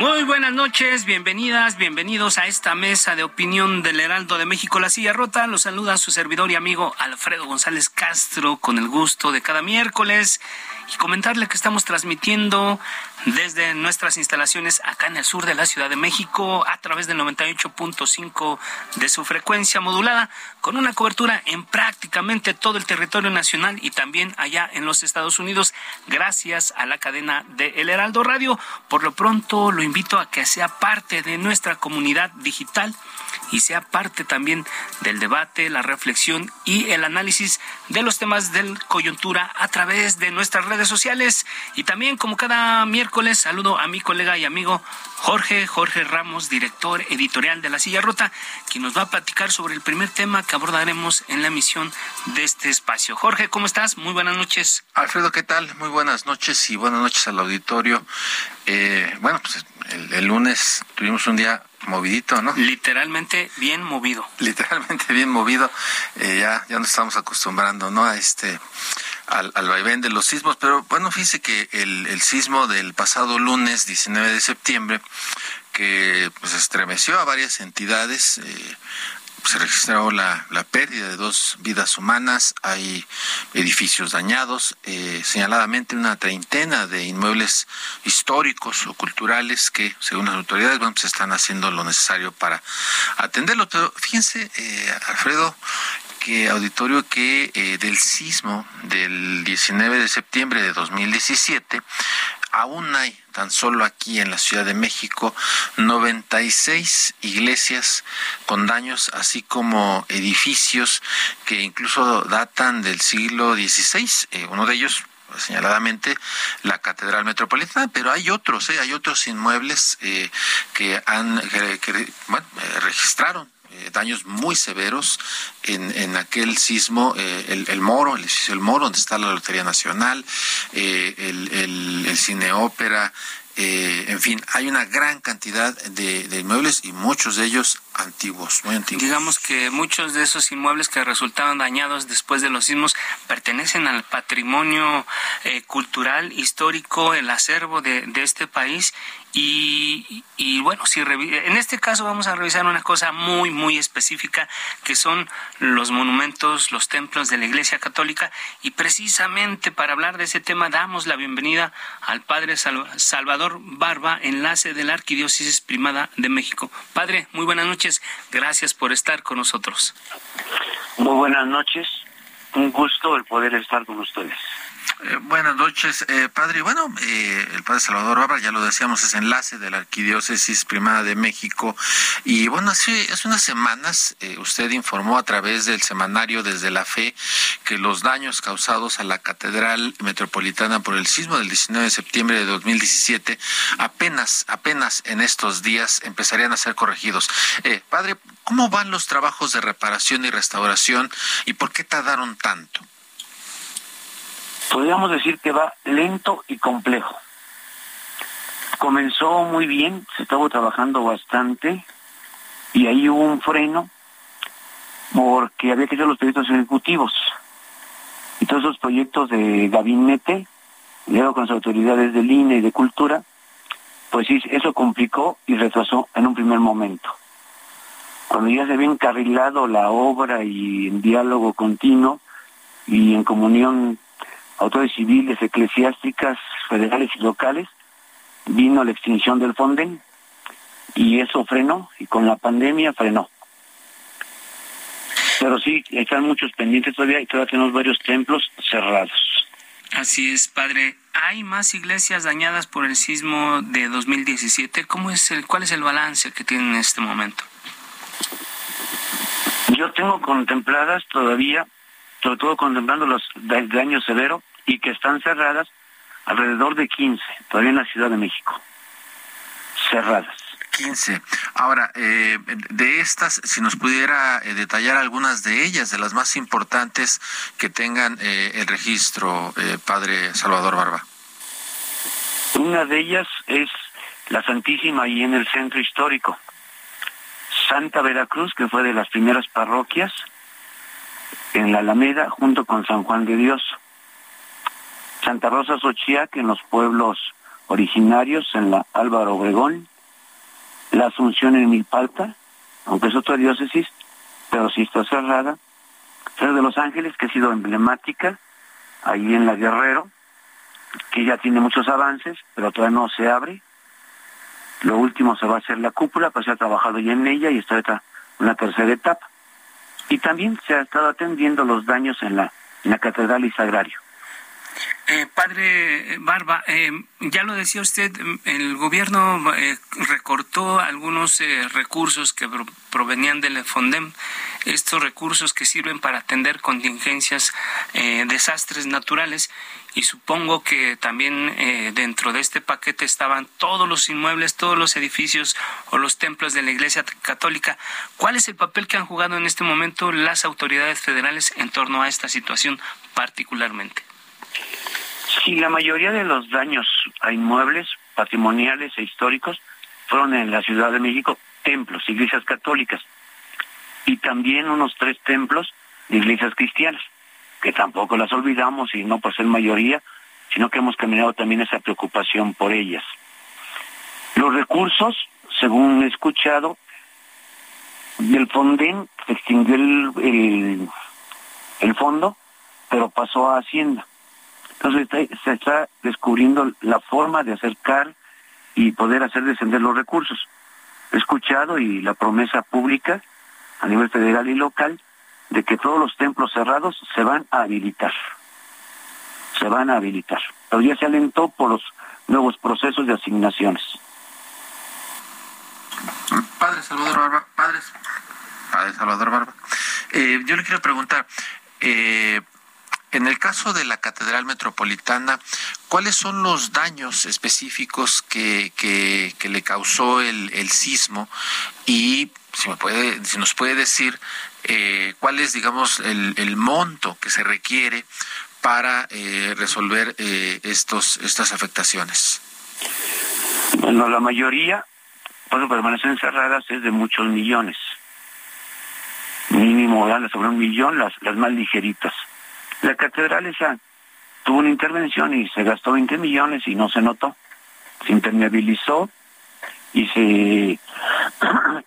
Muy buenas noches, bienvenidas, bienvenidos a esta mesa de opinión del Heraldo de México, La Silla Rota. Los saluda su servidor y amigo Alfredo González Castro con el gusto de cada miércoles y comentarle que estamos transmitiendo desde nuestras instalaciones acá en el sur de la Ciudad de México a través del 98.5 de su frecuencia modulada con una cobertura en prácticamente todo el territorio nacional y también allá en los Estados Unidos gracias a la cadena de El Heraldo Radio. Por lo pronto lo invito a que sea parte de nuestra comunidad digital y sea parte también del debate, la reflexión y el análisis de los temas de coyuntura a través de nuestras redes sociales. Y también, como cada miércoles, saludo a mi colega y amigo Jorge, Jorge Ramos, director editorial de La Silla Rota, quien nos va a platicar sobre el primer tema que abordaremos en la emisión de este espacio. Jorge, ¿cómo estás? Muy buenas noches. Alfredo, ¿qué tal? Muy buenas noches y buenas noches al auditorio. Eh, bueno, pues el, el lunes tuvimos un día movidito, ¿no? Literalmente bien movido. Literalmente bien movido. Eh, ya, ya nos estamos acostumbrando, ¿no? A este, al, al vaivén de los sismos. Pero bueno, fíjese que el, el sismo del pasado lunes 19 de septiembre, que pues estremeció a varias entidades, eh, se registró la, la, pérdida de dos vidas humanas, hay edificios dañados, eh, señaladamente una treintena de inmuebles históricos o culturales que, según las autoridades, bueno, pues están haciendo lo necesario para atenderlos. Pero fíjense, eh, Alfredo, que auditorio que eh, del sismo del 19 de septiembre de 2017 aún hay tan solo aquí en la Ciudad de México 96 iglesias con daños, así como edificios que incluso datan del siglo XVI. Eh, uno de ellos señaladamente la Catedral Metropolitana, pero hay otros, eh, hay otros inmuebles eh, que han que, registraron daños muy severos en, en aquel sismo, eh, el, el, Moro, el edificio El Moro, donde está la Lotería Nacional, eh, el, el, el Cine eh, en fin, hay una gran cantidad de, inmuebles y muchos de ellos antiguos, muy antiguos. Digamos que muchos de esos inmuebles que resultaron dañados después de los sismos pertenecen al patrimonio eh, cultural, histórico, el acervo de, de este país y, y, bueno, si en este caso vamos a revisar una cosa muy, muy específica, que son los monumentos, los templos de la Iglesia Católica, y precisamente para hablar de ese tema damos la bienvenida al Padre Salvador Barba, enlace de la Arquidiócesis Primada de México. Padre, muy buenas noches, gracias por estar con nosotros. Muy buenas noches, un gusto el poder estar con ustedes. Eh, buenas noches, eh, padre. Bueno, eh, el padre Salvador Barba, ya lo decíamos, es enlace de la Arquidiócesis Primada de México. Y bueno, hace, hace unas semanas eh, usted informó a través del semanario Desde la Fe que los daños causados a la Catedral Metropolitana por el sismo del 19 de septiembre de 2017 apenas, apenas en estos días empezarían a ser corregidos. padre, ¿cómo van los trabajos de reparación y restauración y por qué tardaron tanto? Podríamos decir que va lento y complejo. Comenzó muy bien, se estuvo trabajando bastante y ahí hubo un freno porque había que hacer los proyectos ejecutivos. Y todos esos proyectos de gabinete, luego con las autoridades del INE y de Cultura, pues sí, eso complicó y retrasó en un primer momento. Cuando ya se había encarrilado la obra y en diálogo continuo y en comunión autores civiles, eclesiásticas, federales y locales, vino la extinción del Fonden y eso frenó y con la pandemia frenó. Pero sí, están muchos pendientes todavía y todavía tenemos varios templos cerrados. Así es, padre. ¿Hay más iglesias dañadas por el sismo de 2017? ¿Cómo es el, ¿Cuál es el balance que tienen en este momento? Yo tengo contempladas todavía, sobre todo contemplando los daños severos y que están cerradas, alrededor de 15, todavía en la Ciudad de México. Cerradas. 15. Ahora, eh, de estas, si nos pudiera eh, detallar algunas de ellas, de las más importantes que tengan eh, el registro, padre Salvador Barba. Una de ellas es la Santísima y en el centro histórico. Santa Veracruz, que fue de las primeras parroquias, en la Alameda, junto con San Juan de Dios. Santa Rosa Xochiac, en los pueblos originarios, en la Álvaro Obregón, la Asunción en Milpalta, aunque es otra diócesis, pero sí está cerrada. Ciudad de Los Ángeles, que ha sido emblemática, ahí en la Guerrero, que ya tiene muchos avances, pero todavía no se abre. Lo último se va a hacer la cúpula, pues se ha trabajado ya en ella y está una tercera etapa. Y también se ha estado atendiendo los daños en la, en la Catedral y Sagrario. Eh, padre Barba, eh, ya lo decía usted, el gobierno eh, recortó algunos recursos que provenían del FONDEM, estos recursos que sirven para atender contingencias, desastres naturales, y supongo que también dentro de este paquete estaban todos los inmuebles, todos los edificios o los templos de la Iglesia Católica. ¿Cuál es el papel que han jugado en este momento las autoridades federales en torno a esta situación particularmente? Sí, la mayoría de los daños a inmuebles patrimoniales e históricos fueron en la Ciudad de México templos, iglesias católicas y también unos tres templos de iglesias cristianas, que tampoco las olvidamos y no por ser mayoría, sino que hemos caminado también esa preocupación por ellas. Los recursos, según he escuchado, del Fonden extinguió el, el fondo, pero pasó a Hacienda. Entonces se está descubriendo la forma de acercar y poder hacer descender los recursos. He escuchado y la promesa pública a nivel federal y local de que todos los templos cerrados se van a habilitar. Se van a habilitar. Pero ya se alentó por los nuevos procesos de asignaciones. Padre Salvador Barba, padres, Padre Salvador Barba, eh, yo le quiero preguntar, eh, en el caso de la Catedral Metropolitana, ¿cuáles son los daños específicos que, que, le causó el, el, sismo? Y si, me puede, si nos puede decir eh, cuál es, digamos, el, el, monto que se requiere para eh, resolver eh, estos, estas afectaciones. Bueno, la mayoría, cuando permanecen cerradas, es de muchos millones. Mínimo, sobre un millón las, las más ligeritas la catedral esa tuvo una intervención y se gastó 20 millones y no se notó. Se impermeabilizó y se,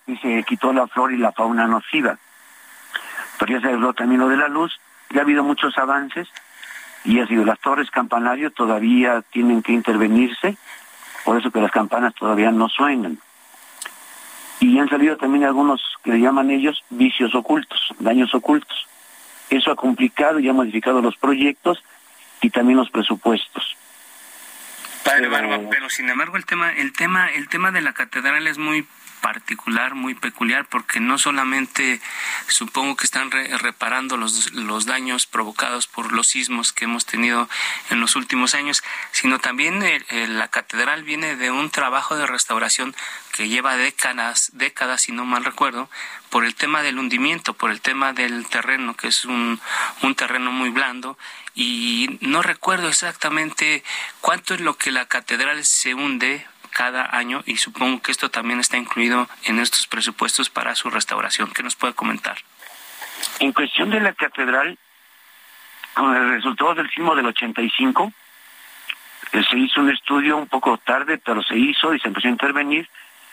y se quitó la flor y la fauna nociva. Pero ya se habló también lo de la luz, ya ha habido muchos avances y ha sido las torres campanario todavía tienen que intervenirse, por eso que las campanas todavía no suenan. Y han salido también algunos que le llaman ellos vicios ocultos, daños ocultos. Eso ha complicado y ha modificado los proyectos y también los presupuestos. Padre Barba, pero sin embargo el tema, el tema, el tema de la catedral es muy particular, muy peculiar, porque no solamente supongo que están reparando los, los daños provocados por los sismos que hemos tenido en los últimos años, sino también la catedral viene de un trabajo de restauración que lleva décadas, décadas, si no mal recuerdo, por el tema del hundimiento, por el tema del terreno, que es un, un terreno muy blando, y no recuerdo exactamente cuánto es lo que la catedral se hunde cada año y supongo que esto también está incluido en estos presupuestos para su restauración. ¿Qué nos puede comentar? En cuestión de la catedral, con el resultado del sismo del 85, Eh, se hizo un estudio un poco tarde, pero se hizo y se empezó a intervenir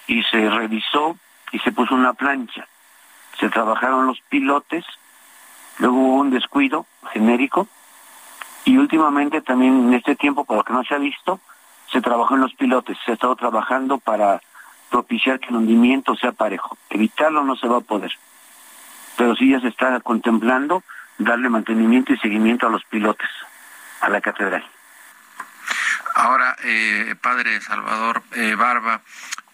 y se revisó y se puso una plancha. Se trabajaron los pilotes, luego hubo un descuido genérico y últimamente también en este tiempo, por lo que no se ha visto, se trabajó en los pilotes. Se ha estado trabajando para propiciar que el hundimiento sea parejo. Evitarlo no se va a poder. Pero sí ya se está contemplando darle mantenimiento y seguimiento a los pilotes, a la catedral. Ahora, eh, padre Salvador eh, Barba,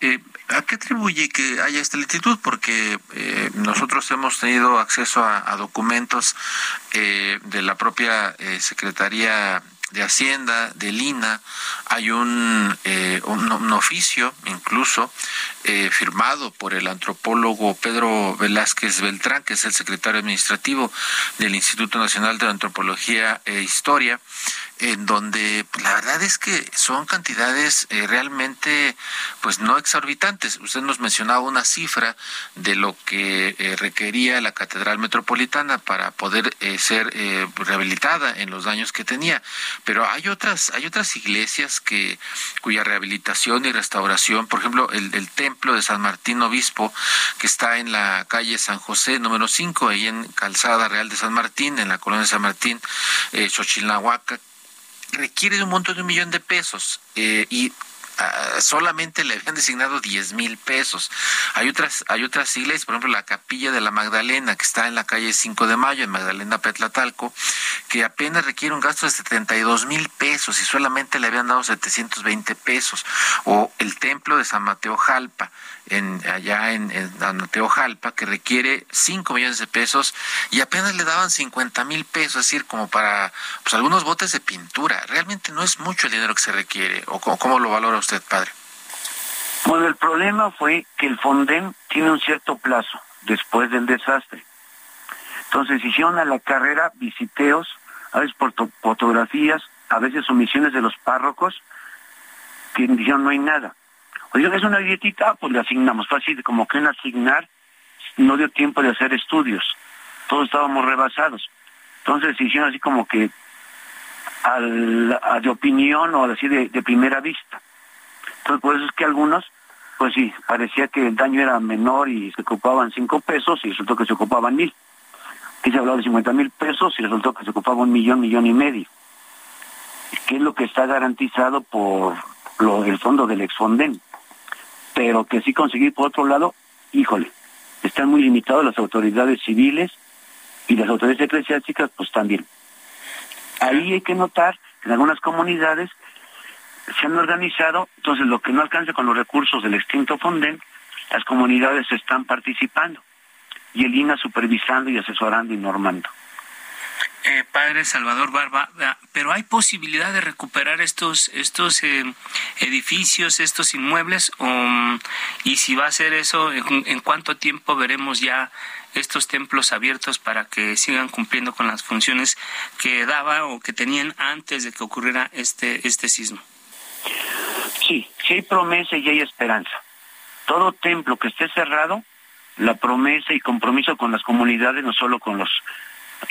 eh, ¿a qué atribuye que haya esta lentitud? Porque eh, nosotros hemos tenido acceso a, documentos eh, de la propia Secretaría de Hacienda, de Lina, hay un, un, oficio incluso firmado por el antropólogo Pedro Velázquez Beltrán, que es el secretario administrativo del Instituto Nacional de Antropología e Historia, en donde pues, la verdad es que son cantidades eh, realmente pues no exorbitantes. Usted nos mencionaba una cifra de lo que eh, requería la Catedral Metropolitana para poder eh, ser rehabilitada en los daños que tenía, pero hay otras hay otras iglesias que cuya rehabilitación y restauración, por ejemplo, el, el templo de San Martín Obispo que está en la calle San José número 5, ahí en Calzada Real de San Martín, en la colonia de San Martín, eh, Xochilnahuaca, requiere un monto de un millón de pesos eh, y ah, solamente le habían designado 10 mil pesos. Hay otras, hay otras iglesias, por ejemplo, la Capilla de la Magdalena, que está en la calle 5 de Mayo, en Magdalena Petlatalco, que apenas requiere un gasto de 72 mil pesos y solamente le habían dado 720 pesos. O el templo de San Mateo Jalpa, en, allá en, en Jalpa que requiere 5 millones de pesos y apenas le daban 50 mil pesos, es decir, como para pues, algunos botes de pintura. Realmente no es mucho el dinero que se requiere. ¿O cómo, lo valora usted, padre? Bueno, el problema fue que el Fonden tiene un cierto plazo después del desastre. Entonces hicieron a la carrera visiteos, a veces por fotografías, a veces omisiones de los párrocos, que dijeron no hay nada. Oye, es una dietita, pues le asignamos. Fácil, como que en asignar no dio tiempo de hacer estudios. Todos estábamos rebasados. Entonces hicieron así como que al, de opinión o así de, primera vista. Entonces por eso es que algunos, pues sí, parecía que el daño era menor y se ocupaban cinco pesos y resultó que se ocupaban mil. Aquí se hablaba de cincuenta mil pesos y resultó que se ocupaba un millón, millón y medio. ¿Qué es lo que está garantizado por el fondo del Exfonden? pero que sí conseguir por otro lado, híjole, están muy limitados las autoridades civiles y las autoridades eclesiásticas pues también. Ahí hay que notar que en algunas comunidades se han organizado, entonces lo que no alcanza con los recursos del extinto Fonden, las comunidades están participando y el INA supervisando y asesorando y normando. Eh, padre Salvador Barba, pero hay posibilidad de recuperar estos estos eh, edificios, estos inmuebles, y si va a ser eso, ¿en, cuánto tiempo veremos ya estos templos abiertos para que sigan cumpliendo con las funciones que daba o que tenían antes de que ocurriera este este sismo? Sí, sí hay promesa y hay esperanza. Todo templo que esté cerrado, la promesa y compromiso con las comunidades, no solo con los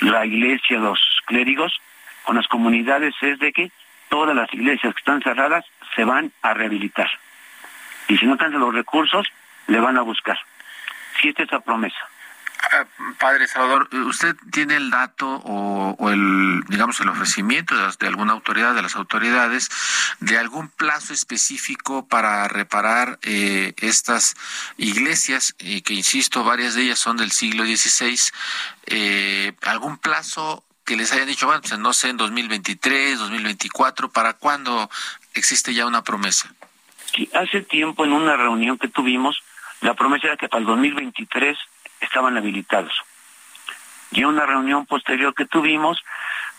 la iglesia, los clérigos, con las comunidades es de que todas las iglesias que están cerradas se van a rehabilitar. Y si no tienen los recursos, le van a buscar. Si esta es la promesa. Padre Salvador, ¿usted tiene el dato o, el, digamos, el ofrecimiento de, alguna autoridad, de las autoridades, de algún plazo específico para reparar eh, estas iglesias, y que insisto, varias de ellas son del siglo XVI, eh, algún plazo que les hayan dicho, bueno, pues no sé, en 2023, 2024, ¿para cuándo existe ya una promesa? hace tiempo en una reunión que tuvimos, la promesa era que para el 2023 estaban habilitados. Y en una reunión posterior que tuvimos,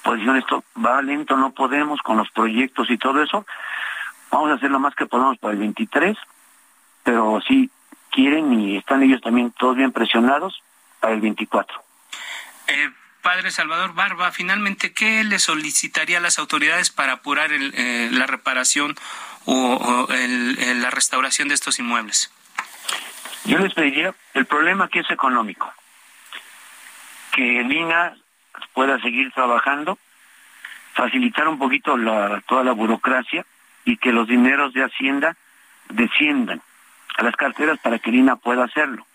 pues dijeron esto va lento, no podemos con los proyectos y todo eso. Vamos a hacer lo más que podamos para el 23, pero si quieren y están ellos también todos bien presionados para el 24. Eh, padre Salvador Barba, finalmente, ¿qué le solicitaría a las autoridades para apurar eh, la reparación o, la restauración de estos inmuebles? Yo les pediría, el problema aquí es económico, que el INA pueda seguir trabajando, facilitar un poquito toda la burocracia y que los dineros de Hacienda desciendan a las carteras para que Lina pueda hacerlo.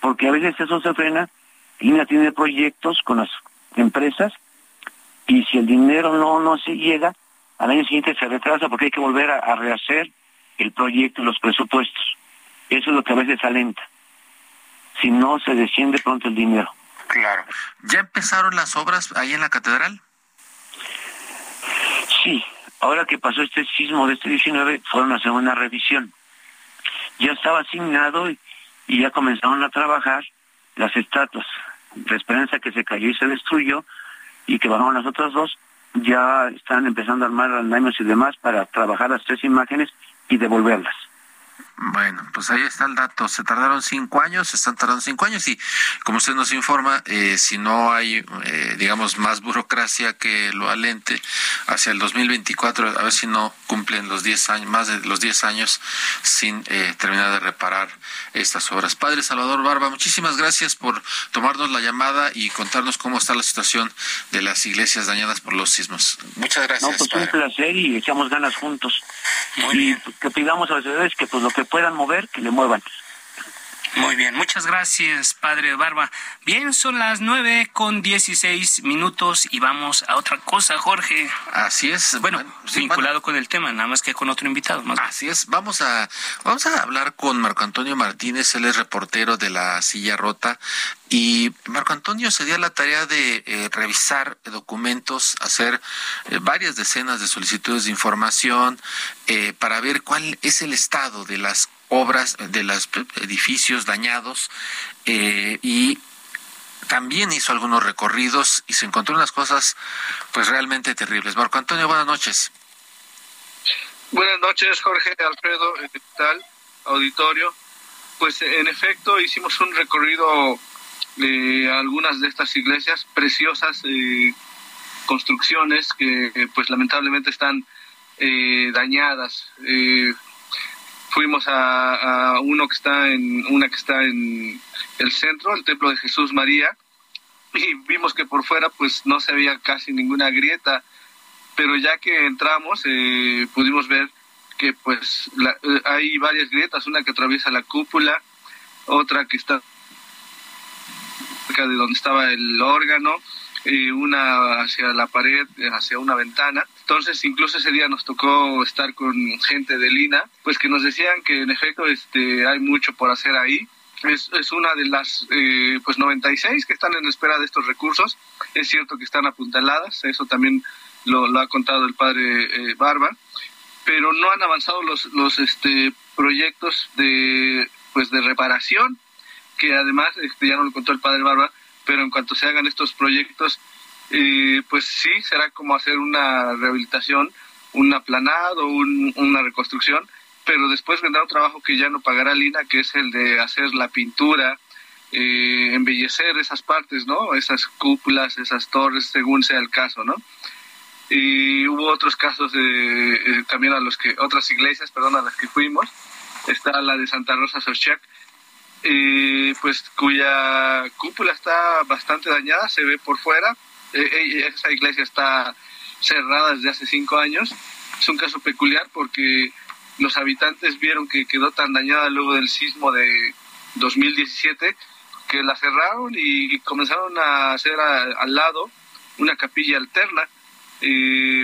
Porque a veces eso se frena, Lina tiene proyectos con las empresas y si el dinero no, no se llega, al año siguiente se retrasa porque hay que volver a, rehacer el proyecto y los presupuestos. Eso es lo que a veces alenta. Si no, se desciende pronto el dinero. Claro. ¿Ya empezaron las obras ahí en la catedral? Sí. Ahora que pasó este sismo de este 19, fueron a hacer una revisión. Ya estaba asignado y, y ya comenzaron a trabajar las estatuas. La esperanza que se cayó y se destruyó y que bajaron las otras dos, ya están empezando a armar andamios y demás para trabajar las tres imágenes y devolverlas. Bueno, pues ahí está el dato. Se tardaron cinco años, se están tardando cinco años y como usted nos informa, eh, si no hay, eh, digamos, más burocracia que lo alente hacia el 2024, a ver si no cumplen los diez años, más de los diez años sin eh, terminar de reparar estas obras. Padre Salvador Barba, muchísimas gracias por tomarnos la llamada y contarnos cómo está la situación de las iglesias dañadas por los sismos. Muchas gracias. No, pues un placer y echamos ganas juntos. Muy bien. Que pidamos a las ciudades que pues lo que puedan mover, que le muevan. Muy bien, muchas gracias, padre Barba. Bien, son las nueve con dieciséis minutos y vamos a otra cosa, Jorge. Así es. Bueno, vinculado con el tema, nada más que con otro invitado. Más Así es. Vamos a, vamos a hablar con Marco Antonio Martínez, él es reportero de la Silla Rota. Y Marco Antonio se dio la tarea de eh, revisar documentos, hacer eh, varias decenas de solicitudes de información eh, para ver cuál es el estado de las obras de los edificios dañados eh, y también hizo algunos recorridos y se encontró unas cosas pues realmente terribles. Marco Antonio, buenas noches. Buenas noches, Jorge, Alfredo, ¿qué tal? Auditorio. Pues en efecto hicimos un recorrido de algunas de estas iglesias, preciosas eh, construcciones que pues lamentablemente están eh, dañadas. Eh, fuimos a, uno que está en una que está en el centro, el templo de Jesús María, y vimos que por fuera pues no se veía casi ninguna grieta, pero ya que entramos eh, pudimos ver que pues eh, hay varias grietas, una que atraviesa la cúpula, otra que está cerca de donde estaba el órgano, y una hacia la pared, hacia una ventana. Entonces, incluso ese día nos tocó estar con gente de Lina, pues que nos decían que en efecto este, hay mucho por hacer ahí. Es, es una de las eh, pues 96 que están en espera de estos recursos. Es cierto que están apuntaladas, eso también lo, lo ha contado el padre eh, Barba, pero no han avanzado los, los este, proyectos de, pues de reparación, que además, este, ya no lo contó el padre Barba, pero en cuanto se hagan estos proyectos, eh, pues sí, será como hacer una rehabilitación, un aplanado, una reconstrucción, pero después vendrá un trabajo que ya no pagará Lina, que es el de hacer la pintura, eh, embellecer esas partes, ¿no? Esas cúpulas, esas torres, según sea el caso, ¿no? Y hubo otros casos de, eh, también a los que, otras iglesias, perdón, a las que fuimos. Está la de Santa Rosa Sochac, eh, pues cuya cúpula está bastante dañada, se ve por fuera. Eh, esa iglesia está cerrada desde hace cinco años. Es un caso peculiar porque los habitantes vieron que quedó tan dañada luego del sismo de 2017 que la cerraron y comenzaron a hacer al lado una capilla alterna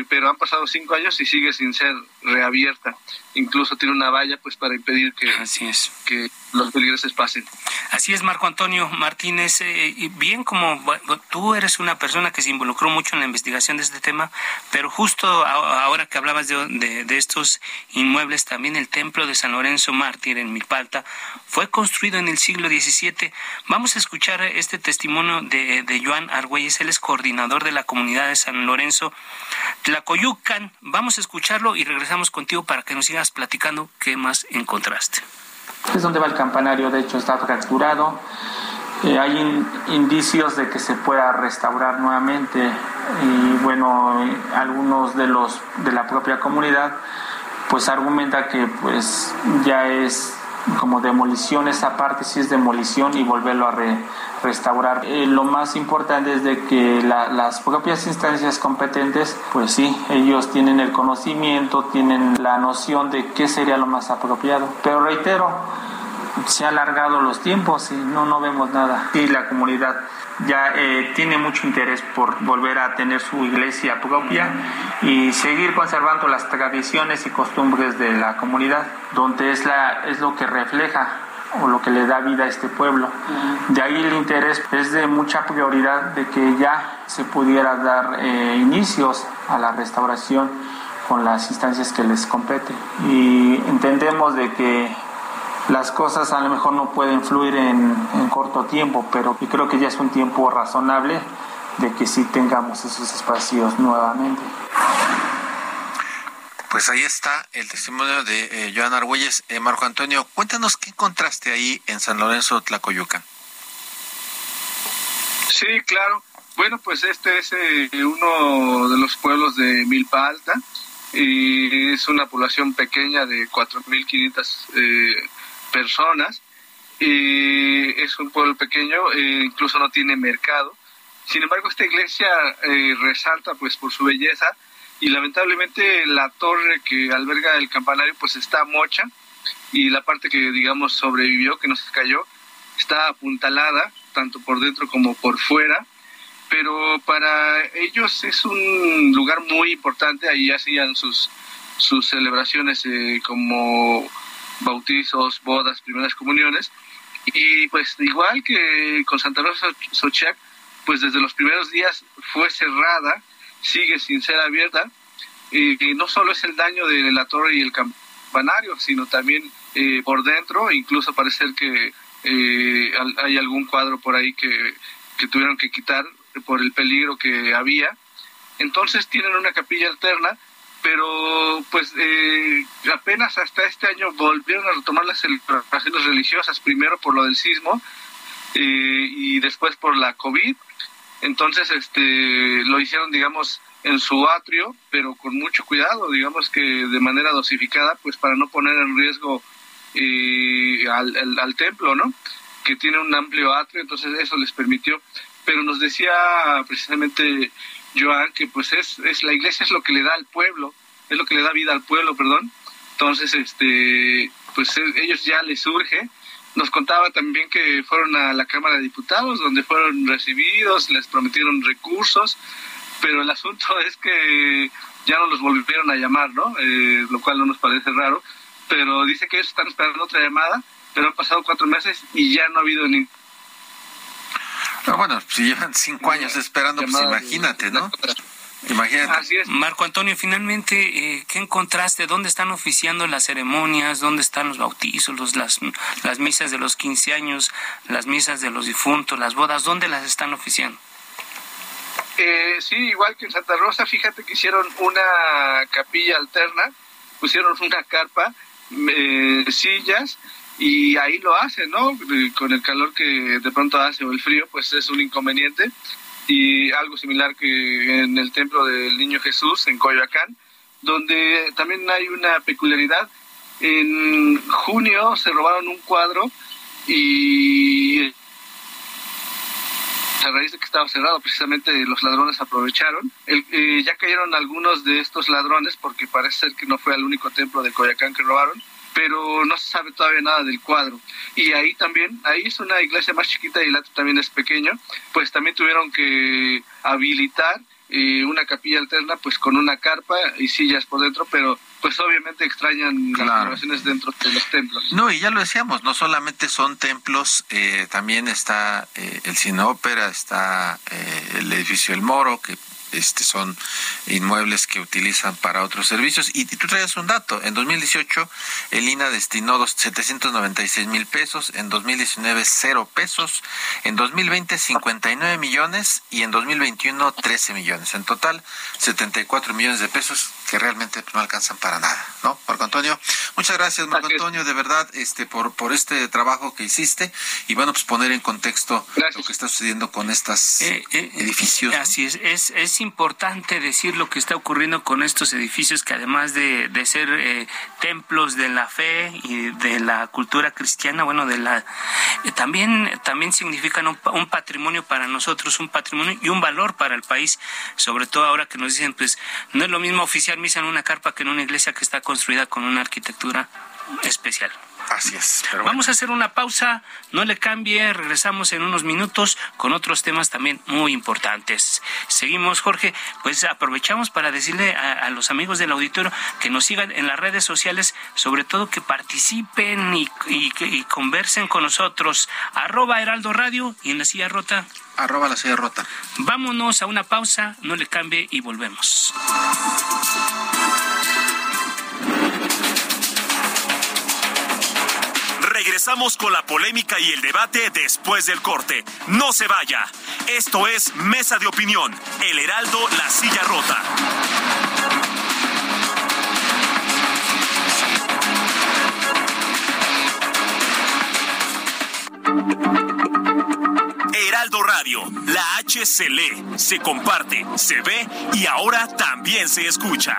pero han pasado cinco años y sigue sin ser reabierta. Incluso tiene una valla pues para impedir que, Así es. que los peligros pasen. Así es, Marco Antonio Martínez. Eh, bien como tú eres una persona que se involucró mucho en la investigación de este tema, pero justo ahora que hablabas de, de, estos inmuebles, también el templo de San Lorenzo Mártir en Milpalta fue construido en el siglo XVII. Vamos a escuchar este testimonio de, de Joan Argüelles, él es coordinador de la comunidad de San Lorenzo Tlacoyucan. Vamos a escucharlo y regresamos contigo para que nos sigas platicando qué más encontraste. Es donde va el campanario, de hecho está fracturado. Eh, hay indicios de que se pueda restaurar nuevamente y bueno, algunos de los de la propia comunidad pues argumenta que pues ya es como demolición esa parte si es demolición y volverlo a restaurar. Eh, lo más importante es de que las propias instancias competentes, pues sí, ellos tienen el conocimiento, tienen la noción de qué sería lo más apropiado. Pero reitero, se han alargado los tiempos y no, no vemos nada. Y la comunidad ya eh, tiene mucho interés por volver a tener su iglesia propia y seguir conservando las tradiciones y costumbres de la comunidad, donde es, la, es lo que refleja o lo que le da vida a este pueblo. De ahí el interés es de mucha prioridad de que ya se pudiera dar eh, inicios a la restauración con las instancias que les compete. Y entendemos de que las cosas a lo mejor no pueden fluir en, corto tiempo, pero creo que ya es un tiempo razonable de que sí tengamos esos espacios nuevamente. Pues ahí está el testimonio de eh, Joan Argüelles. Eh, Marco Antonio, cuéntanos qué encontraste ahí en San Lorenzo, Tlacoyucan. Sí, claro. Bueno, pues este es eh, uno de los pueblos de Milpa Alta y es una población pequeña de 4.500 eh, personas. y es un pueblo pequeño, eh, incluso no tiene mercado. Sin embargo, esta iglesia eh, resalta pues por su belleza y lamentablemente la torre que alberga el campanario pues está mocha y la parte que digamos sobrevivió, que no se cayó, está apuntalada tanto por dentro como por fuera. Pero para ellos es un lugar muy importante, ahí hacían sus, sus celebraciones eh, como bautizos, bodas, primeras comuniones. Y pues igual que con Santa Rosa Sochiac, pues desde los primeros días fue cerrada, sigue sin ser abierta. Y, no solo es el daño de la torre y el campanario, sino también eh, por dentro, incluso parece que eh, hay algún cuadro por ahí que, que tuvieron que quitar por el peligro que había. Entonces tienen una capilla alterna pero pues eh, apenas hasta este año volvieron a retomar las celebraciones religiosas, primero por lo del sismo eh, y después por la COVID. Entonces este lo hicieron, digamos, en su atrio, pero con mucho cuidado, digamos que de manera dosificada, pues para no poner en riesgo eh, al, al templo, ¿no? Que tiene un amplio atrio, entonces eso les permitió. Pero nos decía precisamente Joan, que pues es, es la iglesia es lo que le da al pueblo, es lo que le da vida al pueblo, perdón. Entonces, este, pues e, ellos ya les surge. Nos contaba también que fueron a la Cámara de Diputados, donde fueron recibidos, les prometieron recursos, pero el asunto es que ya no los volvieron a llamar, ¿no? Eh, lo cual no nos parece raro, pero dice que ellos están esperando otra llamada, pero han pasado cuatro meses y ya no ha habido ni bueno, si llevan cinco años esperando, pues imagínate, ¿no? Imagínate. Marco Antonio, finalmente, eh, ¿qué encontraste? ¿Dónde están oficiando las ceremonias? ¿Dónde están los bautizos, los, las, las misas de los 15 años, las misas de los difuntos, las bodas? ¿Dónde las están oficiando? Eh, sí, igual que en Santa Rosa, fíjate que hicieron una capilla alterna, pusieron una carpa, eh, sillas y ahí lo hacen, ¿no? Con el calor que de pronto hace o el frío, pues es un inconveniente. Y algo similar que en el templo del Niño Jesús, en Coyoacán, donde también hay una peculiaridad. En junio se robaron un cuadro y a raíz de que estaba cerrado, precisamente los ladrones aprovecharon. Eh, ya cayeron algunos de estos ladrones, porque parece ser que no fue el único templo de Coyoacán que robaron pero no se sabe todavía nada del cuadro. Y ahí también, ahí es una iglesia más chiquita y el atrio también es pequeño, pues también tuvieron que habilitar eh, una capilla alterna pues con una carpa y sillas por dentro, pero pues obviamente extrañan las celebraciones dentro de los templos. No, y ya lo decíamos, no solamente son templos, eh, también está eh, el cine ópera, está el edificio El Moro, que este, son inmuebles que utilizan para otros servicios. Y, tú traes un dato, en 2018 el INA destinó 796 mil pesos, en 2019 cero pesos, en 2020 59 millones y en 2021 13 millones. En total 74 millones de pesos que realmente no alcanzan para nada, ¿no? Marco Antonio, muchas gracias Marco Antonio, de verdad, este por por este trabajo que hiciste y bueno, pues poner en contexto lo que está sucediendo con estos eh, eh, edificios. Así es, es, es es importante decir lo que está ocurriendo con estos edificios que además de, ser eh, templos de la fe y de la cultura cristiana, bueno, de la eh, también también significan un, un, patrimonio para nosotros, un patrimonio y un valor para el país, sobre todo ahora que nos dicen, pues no es lo mismo oficiar misa en una carpa que en una iglesia que está construida con una arquitectura especial. Así es. Pero Vamos a hacer una pausa, no le cambie, regresamos en unos minutos con otros temas también muy importantes. Seguimos, Jorge, pues aprovechamos para decirle a, a los amigos del auditorio que nos sigan en las redes sociales, sobre todo que participen y, y, y conversen con nosotros. Arroba Heraldo Radio y en la silla rota. Arroba la silla rota. Vámonos a una pausa, no le cambie y volvemos. Regresamos con la polémica y el debate después del corte. No se vaya. Esto es Mesa de Opinión, El Heraldo, La Silla Rota. Heraldo Radio, la H se lee, se comparte, se ve y ahora también se escucha.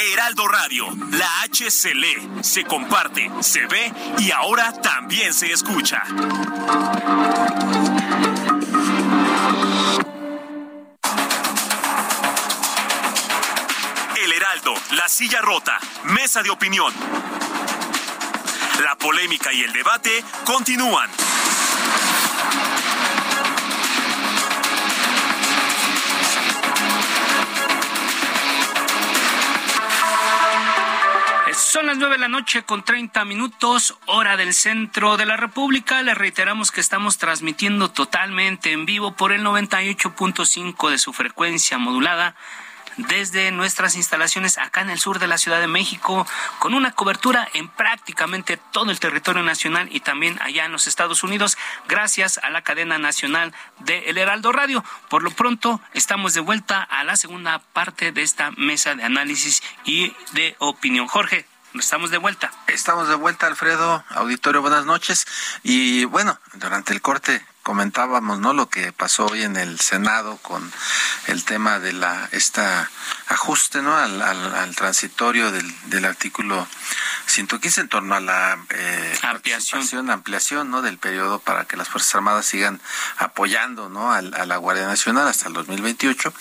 Heraldo Radio, la H se lee, se comparte, se ve y ahora también se escucha. El Heraldo, la silla rota, mesa de opinión. La polémica y el debate continúan. Son las nueve de la noche con 30 minutos, hora del centro de la República. Les reiteramos que estamos transmitiendo totalmente en vivo por el 98.5 de su frecuencia modulada desde nuestras instalaciones acá en el sur de la Ciudad de México, con una cobertura en prácticamente todo el territorio nacional y también allá en los Estados Unidos, gracias a la cadena nacional de El Heraldo Radio. Por lo pronto, estamos de vuelta a la segunda parte de esta mesa de análisis y de opinión. Jorge, Estamos de vuelta. Estamos de vuelta, Alfredo. Auditorio, buenas noches. Y bueno, durante el corte comentábamos, ¿no? Lo que pasó hoy en el Senado con el tema de la esta ajuste, ¿no? Al, al, al transitorio del, del artículo 115 en torno a la eh, ampliación. ampliación, ¿no? Del periodo para que las Fuerzas Armadas sigan apoyando, ¿no? A, a la Guardia Nacional hasta el 2028,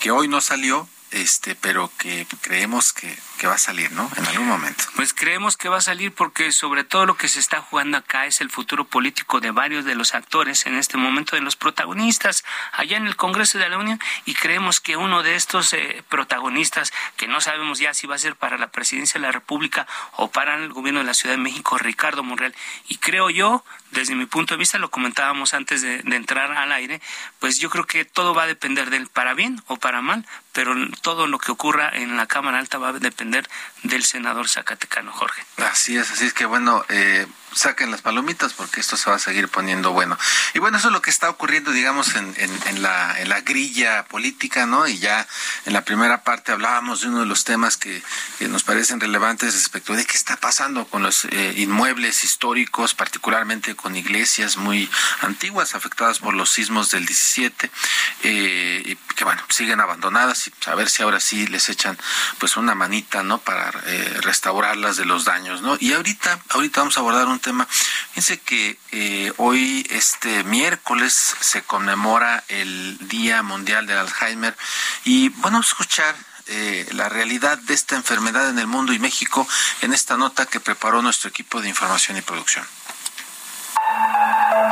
que hoy no salió, este, pero que creemos que, que, va a salir, ¿no? En algún momento. Pues creemos que va a salir porque sobre todo lo que se está jugando acá es el futuro político de varios de los actores en este momento, de los protagonistas allá en el Congreso de la Unión y creemos que uno de estos eh, protagonistas, que no sabemos ya si va a ser para la presidencia de la República o para el gobierno de la Ciudad de México, Ricardo Monreal, y creo yo, desde mi punto de vista, lo comentábamos antes de, entrar al aire, pues yo creo que todo va a depender del para bien o para mal, pero todo lo que ocurra en la Cámara Alta va a depender del senador Zacatecano, Jorge. Así es, así es que bueno, eh, saquen las palomitas porque esto se va a seguir poniendo bueno. Y bueno, eso es lo que está ocurriendo, digamos, en, la, grilla política, ¿no? Y ya en la primera parte hablábamos de uno de los temas que, que nos parecen relevantes respecto de qué está pasando con los eh, inmuebles históricos, particularmente con iglesias muy antiguas afectadas por los sismos del 17, eh, que bueno, siguen abandonadas y a ver si ahora sí les echan pues una manita, ¿no? Para eh, restaurarlas de los daños, ¿no? Y ahorita, ahorita vamos a abordar un tema. Fíjense que eh, hoy, este miércoles, se conmemora el Día Mundial del Alzheimer y bueno, escuchar eh, la realidad de esta enfermedad en el mundo y México en esta nota que preparó nuestro equipo de información y producción.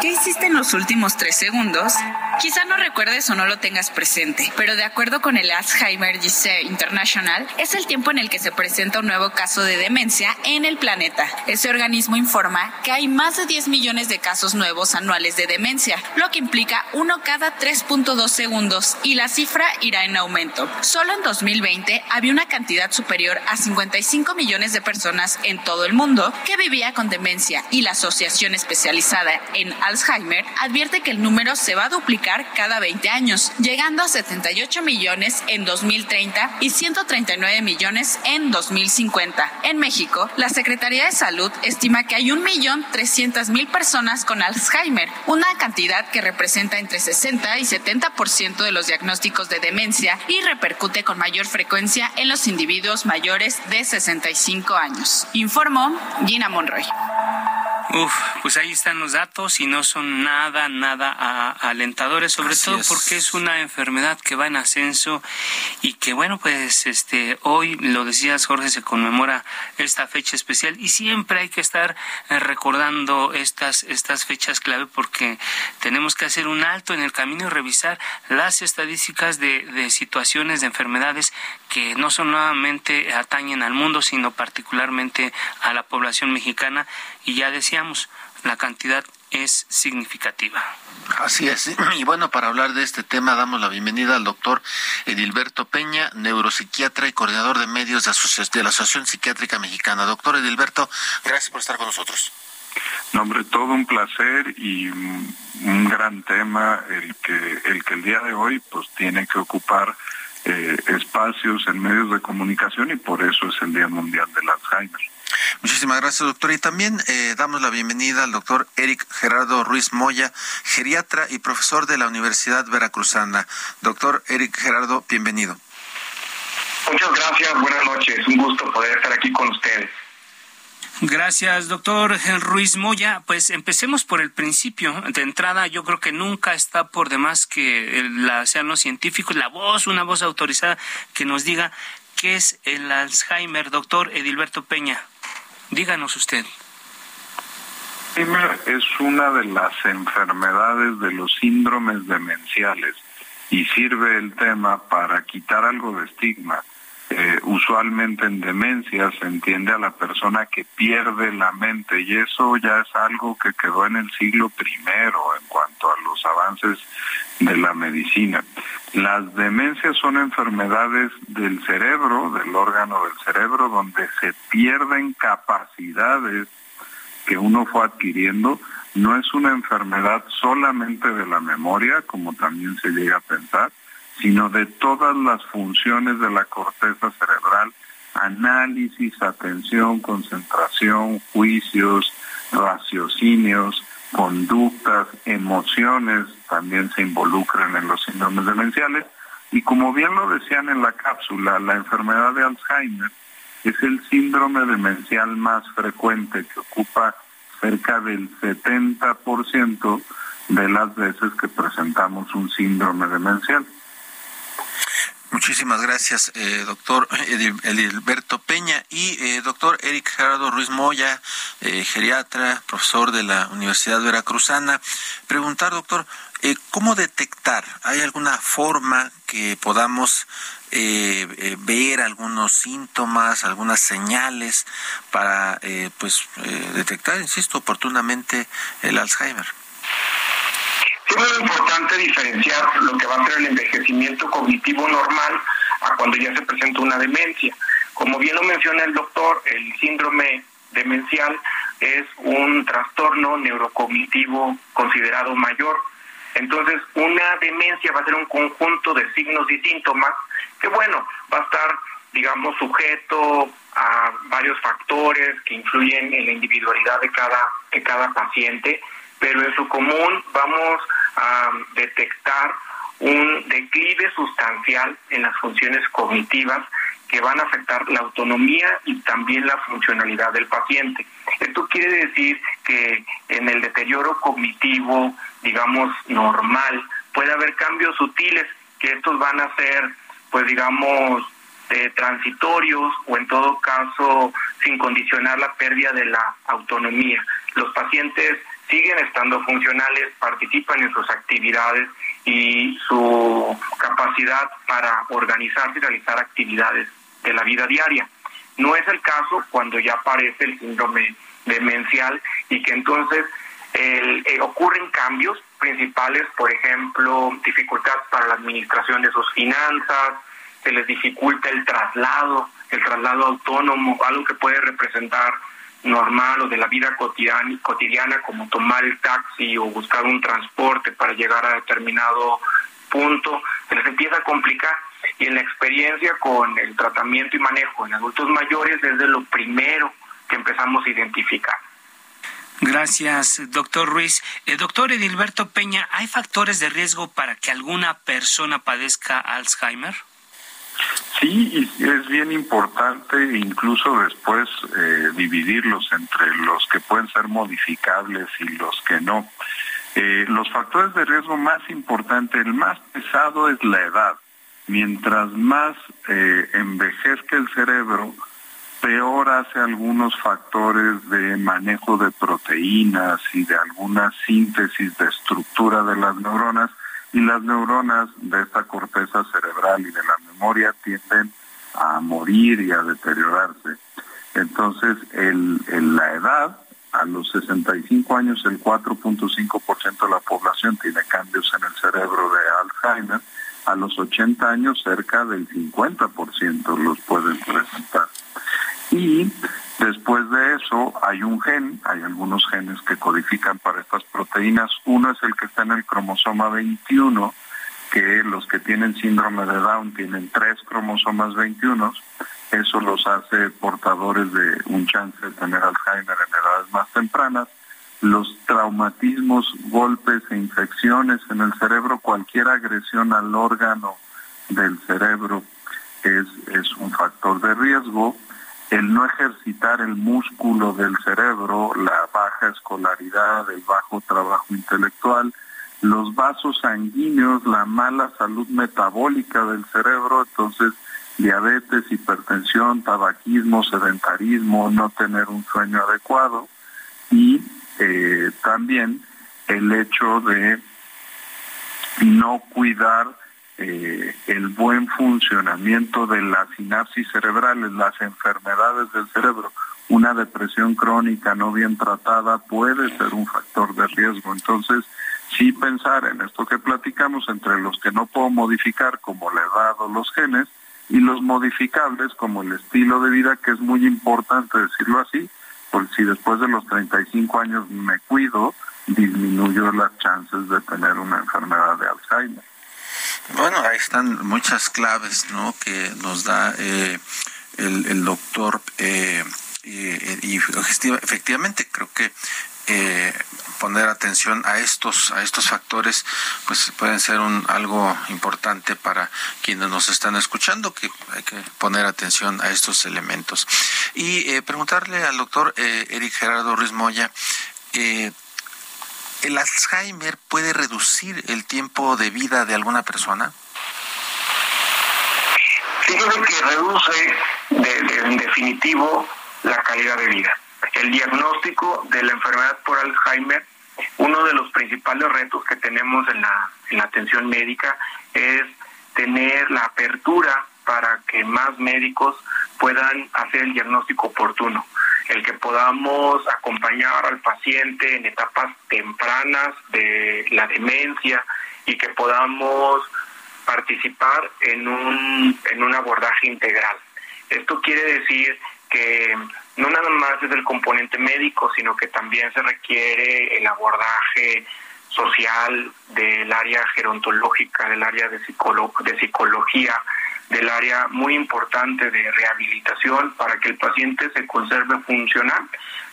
¿Qué hiciste en los últimos tres segundos? Quizá no recuerdes o no lo tengas presente, pero de acuerdo con el Alzheimer Disease International, es el tiempo en el que se presenta un nuevo caso de demencia en el planeta. Ese organismo informa que hay más de 10 millones de casos nuevos anuales de demencia, lo que implica uno cada 3.2 segundos y la cifra irá en aumento. Solo en 2020 había una cantidad superior a 55 millones de personas en todo el mundo que vivía con demencia y la Asociación Especializada en Alzheimer advierte que el número se va a duplicar cada 20 años, llegando a 78 millones en 2030 y 139 millones en 2050. En México, la Secretaría de Salud estima que hay 1.300.000 personas con Alzheimer, una cantidad que representa entre 60 y 70% de los diagnósticos de demencia y repercute con mayor frecuencia en los individuos mayores de 65 años. Informó Gina Monroy. Uf, pues ahí están los datos y no son nada, nada alentadores, sobre todo porque es una enfermedad que va en ascenso y que bueno, pues este hoy lo decías Jorge se conmemora esta fecha especial y siempre hay que estar eh, recordando estas estas fechas clave porque tenemos que hacer un alto en el camino y revisar las estadísticas de, de situaciones de enfermedades que no solamente atañen al mundo, sino particularmente a la población mexicana. Y ya decíamos, la cantidad es significativa. Así es. Y bueno, para hablar de este tema damos la bienvenida al doctor Edilberto Peña, neuropsiquiatra y coordinador de medios de, de la Asociación Psiquiátrica Mexicana. Doctor Edilberto, gracias por estar con nosotros. No, hombre, todo un placer y un gran tema el que el que el día de hoy pues tiene que ocupar eh, espacios en medios de comunicación y por eso es el Día Mundial del Alzheimer. Muchísimas gracias, doctor. Y también eh, damos la bienvenida al doctor Eric Gerardo Ruiz Moya, geriatra y profesor de la Universidad Veracruzana. Doctor Eric Gerardo, bienvenido. Muchas gracias, buenas noches. Un gusto poder estar aquí con ustedes. Gracias, doctor Ruiz Moya. Pues empecemos por el principio. De entrada, yo creo que nunca está por demás que la, sean los científicos, la voz, una voz autorizada que nos diga qué es el Alzheimer. Doctor Edilberto Peña, díganos usted. Es una de las enfermedades de los síndromes demenciales y sirve el tema para quitar algo de estigma eh, usualmente en demencia se entiende a la persona que pierde la mente y eso ya es algo que quedó en el siglo primero en cuanto a los avances de la medicina. Las demencias son enfermedades del cerebro, del órgano del cerebro, donde se pierden capacidades que uno fue adquiriendo. No es una enfermedad solamente de la memoria, como también se llega a pensar, sino de todas las funciones de la corteza cerebral, análisis, atención, concentración, juicios, raciocinios, conductas, emociones también se involucran en los síndromes demenciales. Y como bien lo decían en la cápsula, la enfermedad de Alzheimer es el síndrome demencial más frecuente que ocupa cerca del 70% de las veces que presentamos un síndrome demencial. Muchísimas gracias, eh, doctor Edilberto Peña y eh, doctor Eric Gerardo Ruiz Moya, eh, geriatra, profesor de la Universidad Veracruzana. Preguntar, doctor, ¿cómo detectar? ¿Hay alguna forma que podamos ver algunos síntomas, algunas señales para pues detectar, insisto, oportunamente el Alzheimer? Es muy importante diferenciar lo que va a ser el envejecimiento cognitivo normal a cuando ya se presenta una demencia. Como bien lo menciona el doctor, el síndrome demencial es un trastorno neurocognitivo considerado mayor. Entonces, una demencia va a ser un conjunto de signos y síntomas que, bueno, va a estar, digamos, sujeto a varios factores que influyen en la individualidad de cada, de cada paciente, pero en su común vamos a detectar un declive sustancial en las funciones cognitivas que van a afectar la autonomía y también la funcionalidad del paciente. Esto quiere decir que en el deterioro cognitivo, digamos, normal, puede haber cambios sutiles, que estos van a ser, pues digamos, eh, transitorios o en todo caso sin condicionar la pérdida de la autonomía. Los pacientes siguen estando funcionales, participan en sus actividades y su capacidad para organizarse y realizar actividades de la vida diaria. No es el caso cuando ya aparece el síndrome demencial y que entonces eh, ocurren cambios principales, por ejemplo, dificultad para la administración de sus finanzas, se les dificulta el traslado, el traslado autónomo, algo que puede representar normal o de la vida cotidiana, cotidiana como tomar el taxi o buscar un transporte para llegar a determinado punto, se les empieza a complicar y en la experiencia con el tratamiento y manejo en adultos mayores es lo primero que empezamos a identificar. Gracias, doctor Ruiz. Eh, doctor Edilberto Peña, ¿hay factores de riesgo para que alguna persona padezca Alzheimer? Sí, es bien importante incluso después eh, dividirlos entre los que pueden ser modificables y los que no. Eh, los factores de riesgo más importantes, el más pesado es la edad. Mientras más eh, envejezca el cerebro, peor hace algunos factores de manejo de proteínas y de alguna síntesis de estructura de las neuronas y las neuronas de esta corteza cerebral y de la memoria tienden a morir y a deteriorarse. Entonces, el, la edad, a los 65 años, el 4.5% de la población tiene cambios en el cerebro de Alzheimer, a los 80 años cerca del 50% los pueden presentar. Y después de eso hay un gen, hay algunos genes que codifican para estas proteínas. Uno es el que está en el cromosoma 21, que los que tienen síndrome de Down tienen tres cromosomas 21. Eso los hace portadores de un chance de tener Alzheimer en edades más tempranas. Los traumatismos, golpes e infecciones en el cerebro, cualquier agresión al órgano del cerebro es, es un factor de riesgo el no ejercitar el músculo del cerebro, la baja escolaridad, el bajo trabajo intelectual, los vasos sanguíneos, la mala salud metabólica del cerebro, entonces diabetes, hipertensión, tabaquismo, sedentarismo, no tener un sueño adecuado y eh, también el hecho de no cuidar eh, el buen funcionamiento de las sinapsis cerebrales, las enfermedades del cerebro. Una depresión crónica no bien tratada puede ser un factor de riesgo. Entonces, sí pensar en esto que platicamos entre los que no puedo modificar, como la edad o los genes, y los modificables, como el estilo de vida, que es muy importante decirlo así, porque si después de los 35 años me cuido, disminuyo las chances de tener una enfermedad de Alzheimer. Bueno, ahí están muchas claves ¿no? que nos da eh, el, doctor eh, y, efectivamente creo que eh, poner atención a estos a estos factores pues pueden ser un algo importante para quienes nos están escuchando que hay que poner atención a estos elementos y preguntarle al doctor Eric Gerardo Ruiz Moya eh, ¿El Alzheimer puede reducir el tiempo de vida de alguna persona? Fíjese que reduce en definitivo la calidad de vida. El diagnóstico de la enfermedad por Alzheimer, uno de los principales retos que tenemos en la, en la atención médica es tener la apertura para que más médicos puedan hacer el diagnóstico oportuno el que podamos acompañar al paciente en etapas tempranas de la demencia y que podamos participar en un, en un abordaje integral. Esto quiere decir que no nada más es el componente médico, sino que también se requiere el abordaje social del área gerontológica, del área de, de psicología, del área muy importante de rehabilitación para que el paciente se conserve funcional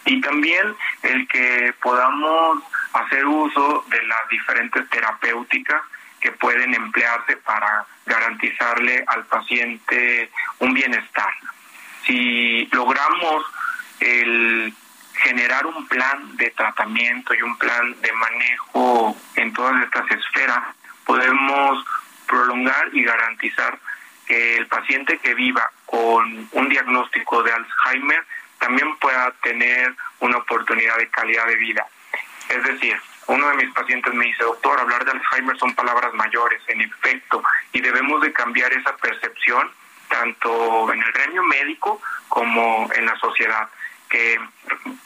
y también el que podamos hacer uso de las diferentes terapéuticas que pueden emplearse para garantizarle al paciente un bienestar. Si logramos el generar un plan de tratamiento y un plan de manejo en todas estas esferas, podemos prolongar y garantizar que el paciente que viva con un diagnóstico de Alzheimer también pueda tener una oportunidad de calidad de vida. Es decir, uno de mis pacientes me dice, doctor, hablar de Alzheimer son palabras mayores, en efecto, y debemos de cambiar esa percepción tanto en el gremio médico como en la sociedad, que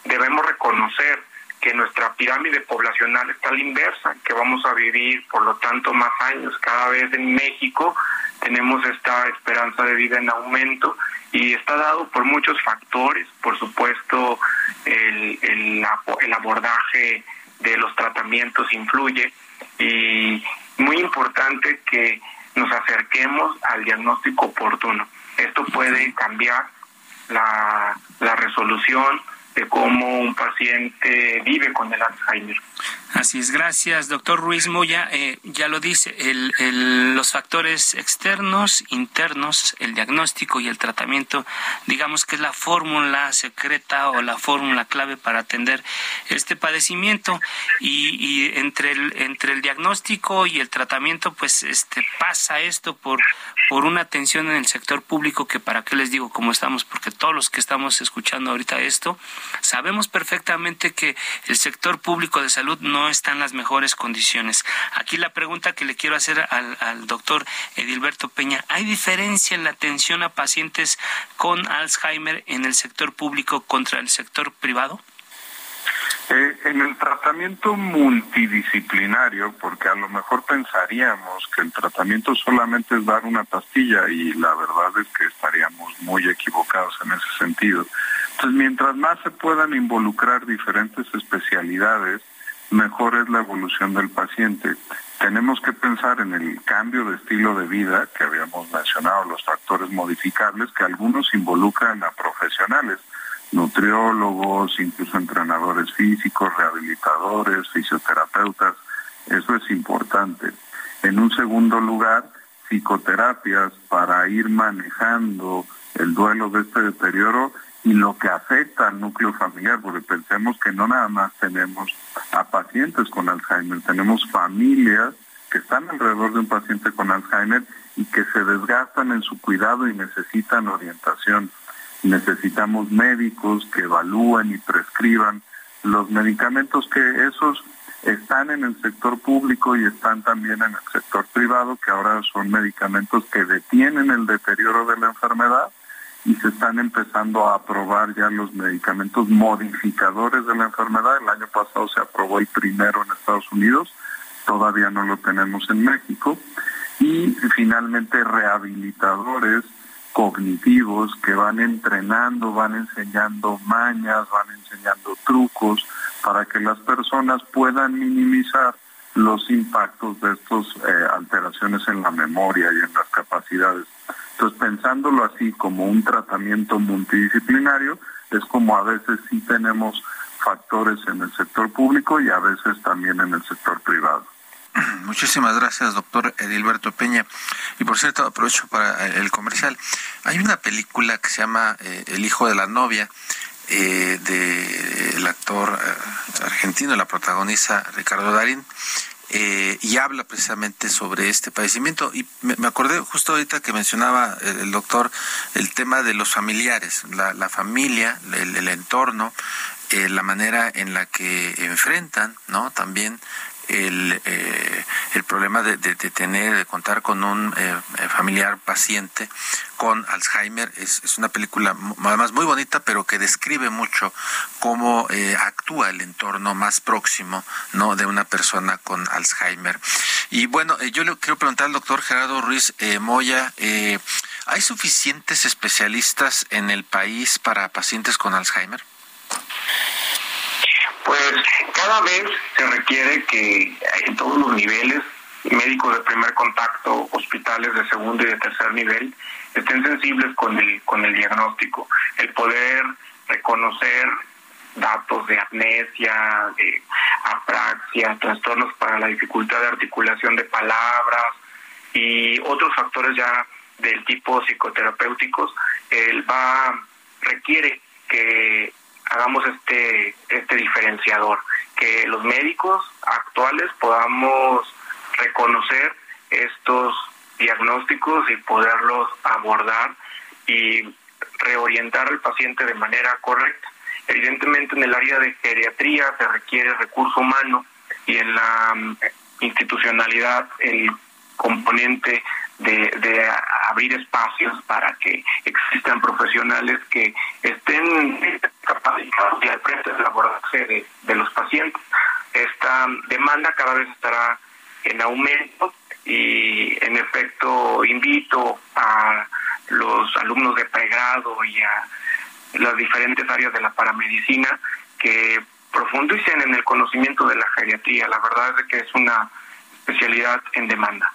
debemos reconocer que nuestra pirámide poblacional está a la inversa, que vamos a vivir, por lo tanto, más años. Cada vez en México tenemos esta esperanza de vida en aumento y está dado por muchos factores, por supuesto, el, el, el abordaje de los tratamientos influye y muy importante que nos acerquemos al diagnóstico oportuno. Esto puede cambiar la, la resolución de cómo un paciente vive con el Alzheimer. Así es, gracias, doctor Ruiz Moya. Eh, ya lo dice, el, los factores externos, internos, el diagnóstico y el tratamiento, digamos que es la fórmula secreta o la fórmula clave para atender este padecimiento. Y, y, entre, el, entre el diagnóstico y el tratamiento, pues este pasa esto por, por una atención en el sector público que para qué les digo cómo estamos, porque todos los que estamos escuchando ahorita esto, sabemos perfectamente que el sector público de salud no está en las mejores condiciones. Aquí la pregunta que le quiero hacer al, al doctor Edilberto Peña, ¿hay diferencia en la atención a pacientes con Alzheimer en el sector público contra el sector privado? Eh, en el tratamiento multidisciplinario, porque a lo mejor pensaríamos que el tratamiento solamente es dar una pastilla y la verdad es que estaríamos muy equivocados en ese sentido. Entonces, mientras más se puedan involucrar diferentes especialidades, mejor es la evolución del paciente. Tenemos que pensar en el cambio de estilo de vida que habíamos mencionado, los factores modificables, que algunos involucran a profesionales, nutriólogos, incluso entrenadores físicos, rehabilitadores, fisioterapeutas. Eso es importante. En un segundo lugar, psicoterapias para ir manejando el duelo de este deterioro y lo que afecta al núcleo familiar, porque pensemos que no nada más tenemos a pacientes con Alzheimer, tenemos familias que están alrededor de un paciente con Alzheimer y que se desgastan en su cuidado y necesitan orientación. Necesitamos médicos que evalúen y prescriban los medicamentos que esos están en el sector público y están también en el sector privado, que ahora son medicamentos que detienen el deterioro de la enfermedad y se están empezando a aprobar ya los medicamentos modificadores de la enfermedad. El año pasado se aprobó el primero en Estados Unidos, todavía no lo tenemos en México. Y finalmente rehabilitadores cognitivos que van entrenando, van enseñando mañas, van enseñando trucos para que las personas puedan minimizar los impactos de estas eh, alteraciones en la memoria y en las capacidades. Entonces, pensándolo así como un tratamiento multidisciplinario, es como a veces sí tenemos factores en el sector público y a veces también en el sector privado. Muchísimas gracias, doctor Edilberto Peña. Y por cierto, aprovecho para el comercial. Hay una película que se llama eh, El hijo de la novia, eh, del actor eh, argentino, la protagoniza Ricardo Darín. Eh, y habla precisamente sobre este padecimiento. Y me, acordé justo ahorita que mencionaba el, doctor el tema de los familiares, la, la familia, el, el entorno, eh, la manera en la que enfrentan, ¿no? También el, eh, el problema de, de, tener, de contar con un eh, familiar paciente con Alzheimer. Es, es, una película además muy bonita, pero que describe mucho cómo eh, actúa el entorno más próximo no de una persona con Alzheimer. Y bueno, eh, yo le quiero preguntar al doctor Gerardo Ruiz Moya, ¿hay suficientes especialistas en el país para pacientes con Alzheimer? Pues cada vez se requiere que en todos los niveles, médicos de primer contacto, hospitales de segundo y de tercer nivel, estén sensibles con el, con el diagnóstico, el poder reconocer datos de amnesia, de apraxia, trastornos para la dificultad de articulación de palabras y otros factores ya del tipo psicoterapéuticos, él va requiere que hagamos este, este diferenciador, que los médicos actuales podamos reconocer estos diagnósticos y poderlos abordar y reorientar al paciente de manera correcta. Evidentemente en el área de geriatría se requiere recurso humano y en la mm, institucionalidad el componente de, abrir espacios para que existan profesionales que estén capacitados y al frente del abordaje de los pacientes. Esta demanda cada vez estará en aumento y en efecto invito a los alumnos de pregrado y a las diferentes áreas de la paramedicina que profundicen en el conocimiento de la geriatría. La verdad es que es una especialidad en demanda.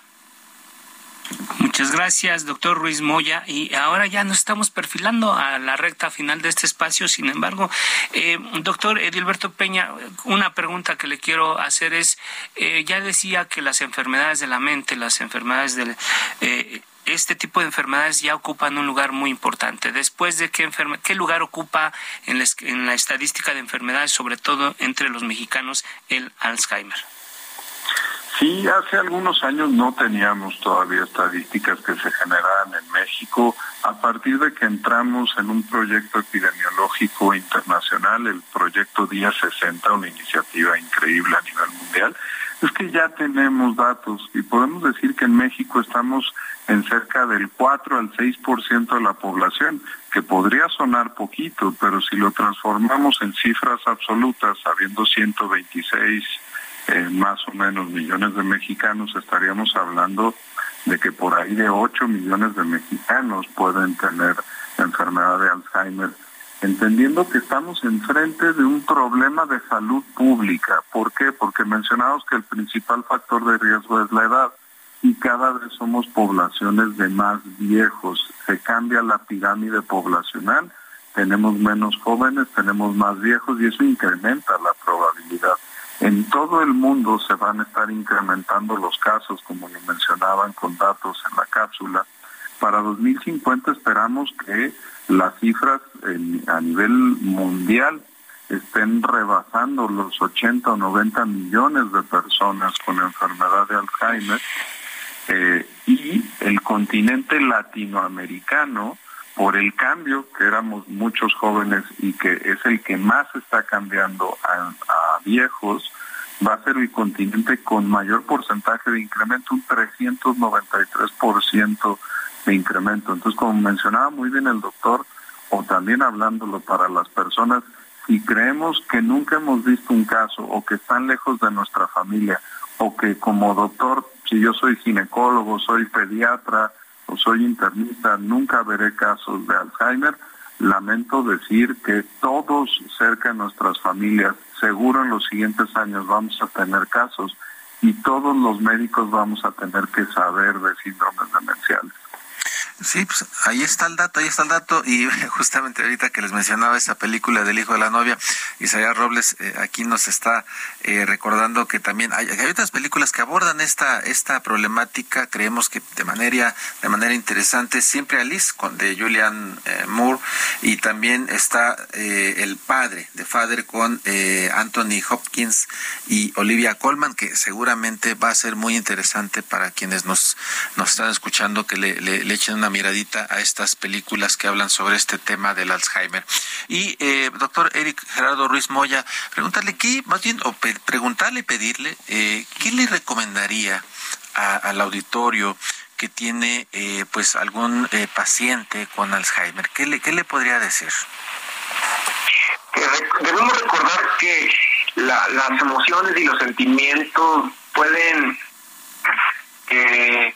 Muchas gracias, doctor Ruiz Moya. Y ahora ya nos estamos perfilando a la recta final de este espacio. Sin embargo, eh, doctor Edilberto Peña, una pregunta que le quiero hacer es, eh, ya decía que las enfermedades de la mente, las enfermedades del... Eh, este tipo de enfermedades ya ocupan un lugar muy importante. Después de qué, qué lugar ocupa en la estadística de enfermedades, sobre todo entre los mexicanos, el Alzheimer. Sí, hace algunos años no teníamos todavía estadísticas que se generaran en México. A partir de que entramos en un proyecto epidemiológico internacional, el proyecto Día 60, una iniciativa increíble a nivel mundial, es que ya tenemos datos y podemos decir que en México estamos en cerca del 4 al 6% de la población, que podría sonar poquito, pero si lo transformamos en cifras absolutas, habiendo 126 más o menos millones de mexicanos, estaríamos hablando de que por ahí de 8 millones de mexicanos pueden tener enfermedad de Alzheimer, entendiendo que estamos enfrente de un problema de salud pública. ¿Por qué? Porque mencionamos que el principal factor de riesgo es la edad y cada vez somos poblaciones de más viejos. Se cambia la pirámide poblacional, tenemos menos jóvenes, tenemos más viejos y eso incrementa la probabilidad en todo el mundo se van a estar incrementando los casos, como lo mencionaban con datos en la cápsula. Para 2050 esperamos que las cifras a nivel mundial estén rebasando los 80 o 90 millones de personas con enfermedad de Alzheimer eh, y el continente latinoamericano por el cambio, que éramos muchos jóvenes y que es el que más está cambiando a, viejos, va a ser el continente con mayor porcentaje de incremento, un 393% de incremento. Entonces, como mencionaba muy bien el doctor, o también hablándolo para las personas, si creemos que nunca hemos visto un caso o que están lejos de nuestra familia, o que como doctor, si yo soy ginecólogo, soy pediatra, o soy internista, nunca veré casos de Alzheimer. Lamento decir que todos cerca de nuestras familias, seguro en los siguientes años vamos a tener casos y todos los médicos vamos a tener que saber de síndromes demenciales. Sí, pues ahí está el dato, ahí está el dato. Y justamente ahorita que les mencionaba esa película del hijo de la novia, Isaías Robles eh, aquí nos está eh, recordando que también hay, hay, otras películas que abordan esta esta problemática, creemos que de manera de manera interesante, siempre Alice con de Julian eh, Moore y también está el padre de Father con Anthony Hopkins y Olivia Colman, que seguramente va a ser muy interesante para quienes nos nos están escuchando que le, le echen una miradita a estas películas que hablan sobre este tema del Alzheimer. Y, eh, doctor Eric Gerardo Ruiz Moya, preguntarle qué, más bien, o preguntarle, pedirle, eh, ¿qué le recomendaría al auditorio que tiene eh, pues algún eh, paciente con Alzheimer? ¿Qué le, qué le podría decir? Debemos recordar que las emociones y los sentimientos pueden que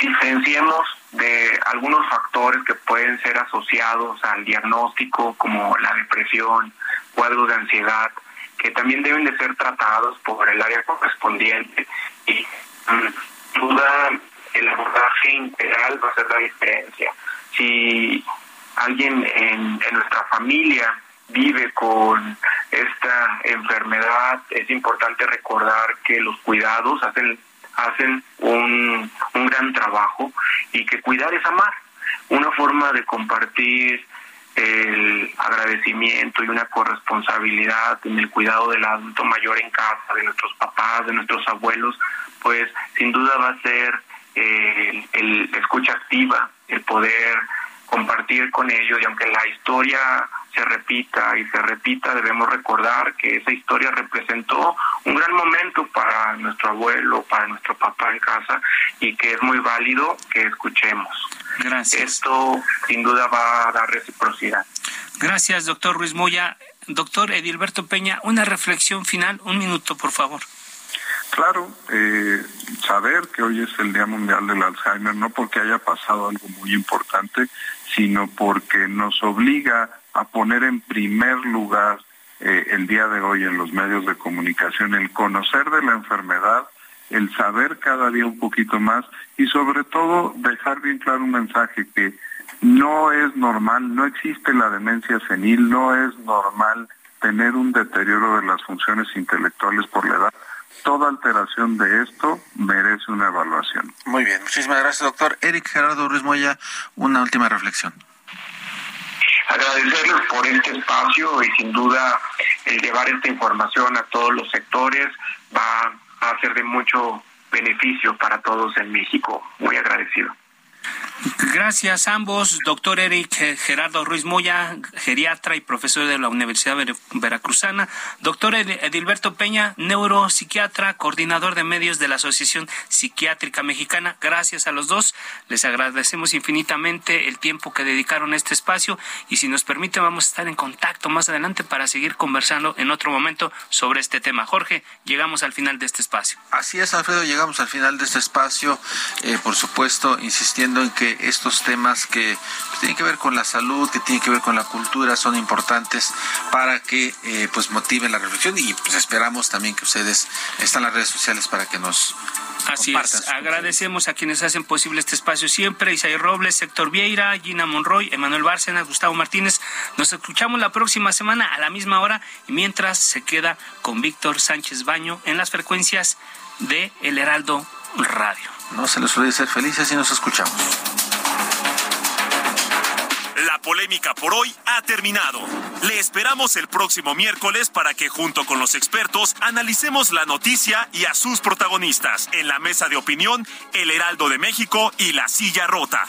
diferenciemos de algunos factores que pueden ser asociados al diagnóstico como la depresión, cuadros de ansiedad, que también deben de ser tratados por el área correspondiente y sin duda el abordaje integral va a ser la diferencia. Si alguien en, en nuestra familia vive con esta enfermedad, es importante recordar que los cuidados hacen hacen un, un gran trabajo y que cuidar es amar. Una forma de compartir el agradecimiento y una corresponsabilidad en el cuidado del adulto mayor en casa, de nuestros papás, de nuestros abuelos, pues sin duda va a ser el, el escucha activa, el poder compartir con ellos y aunque la historia se repita y se repita, debemos recordar que esa historia representó un gran momento para nuestro abuelo, para nuestro papá en casa y que es muy válido que escuchemos. Gracias. Esto sin duda va a dar reciprocidad. Gracias, doctor Ruiz Moya. Doctor Edilberto Peña, una reflexión final, un minuto, por favor. Claro, eh, saber que hoy es el Día Mundial del Alzheimer, no porque haya pasado algo muy importante, sino porque nos obliga a poner en primer lugar eh, el día de hoy en los medios de comunicación el conocer de la enfermedad, el saber cada día un poquito más y sobre todo dejar bien claro un mensaje que no es normal, no existe la demencia senil, no es normal tener un deterioro de las funciones intelectuales por la edad. Toda alteración de esto merece una evaluación. Muy bien, muchísimas gracias, doctor. Eric Gerardo Ruiz Moya, una última reflexión. Agradecerles por este espacio y sin duda el llevar esta información a todos los sectores va a ser de mucho beneficio para todos en México. Muy agradecido. Gracias a ambos, doctor Eric Gerardo Ruiz Moya, geriatra y profesor de la Universidad Veracruzana, doctor Edilberto Peña, neuropsiquiatra, coordinador de medios de la Asociación Psiquiátrica Mexicana. Gracias a los dos, les agradecemos infinitamente el tiempo que dedicaron a este espacio y si nos permite vamos a estar en contacto más adelante para seguir conversando en otro momento sobre este tema. Jorge, llegamos al final de este espacio. Así es, Alfredo, llegamos al final de este espacio, eh, por supuesto, insistiendo en que estos temas que tienen que ver con la salud, que tienen que ver con la cultura, son importantes para que eh, pues motiven la reflexión y pues esperamos también que ustedes están en las redes sociales para que nos Así es. Agradecemos a quienes hacen posible este espacio siempre. Isaí Robles, Héctor Vieira, Gina Monroy, Emanuel Bárcenas, Gustavo Martínez. Nos escuchamos la próxima semana a la misma hora y mientras se queda con Víctor Sánchez Baño en las frecuencias de El Heraldo Radio. No se les olvide ser felices y nos escuchamos. La polémica por hoy ha terminado. Le esperamos el próximo miércoles para que junto con los expertos analicemos la noticia y a sus protagonistas en la mesa de opinión El Heraldo de México y La Silla Rota.